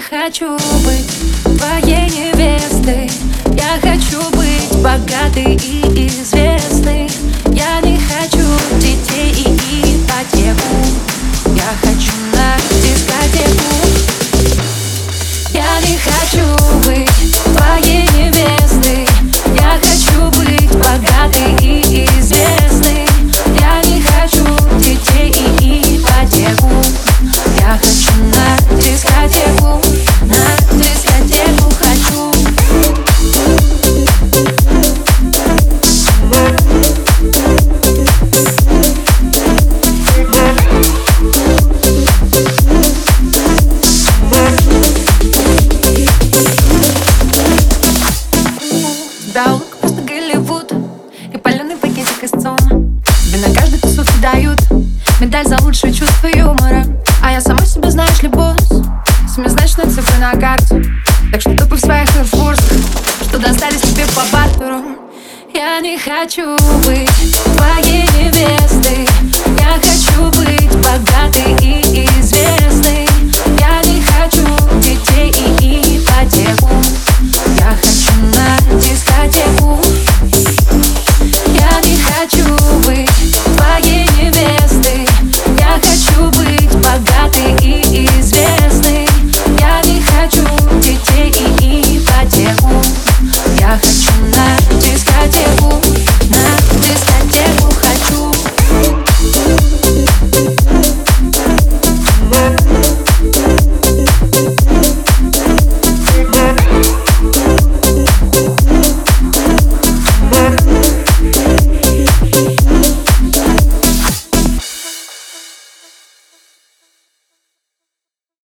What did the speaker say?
хочу быть твоей невестой. Я хочу быть богатой и известной Медаль за лучшее чувство юмора. А я сама себе, знаешь ли, босс. Семизначные цифры на карте. Так что тупо в своих форсках Что достались тебе по бартеру. Я не хочу быть твоей невестой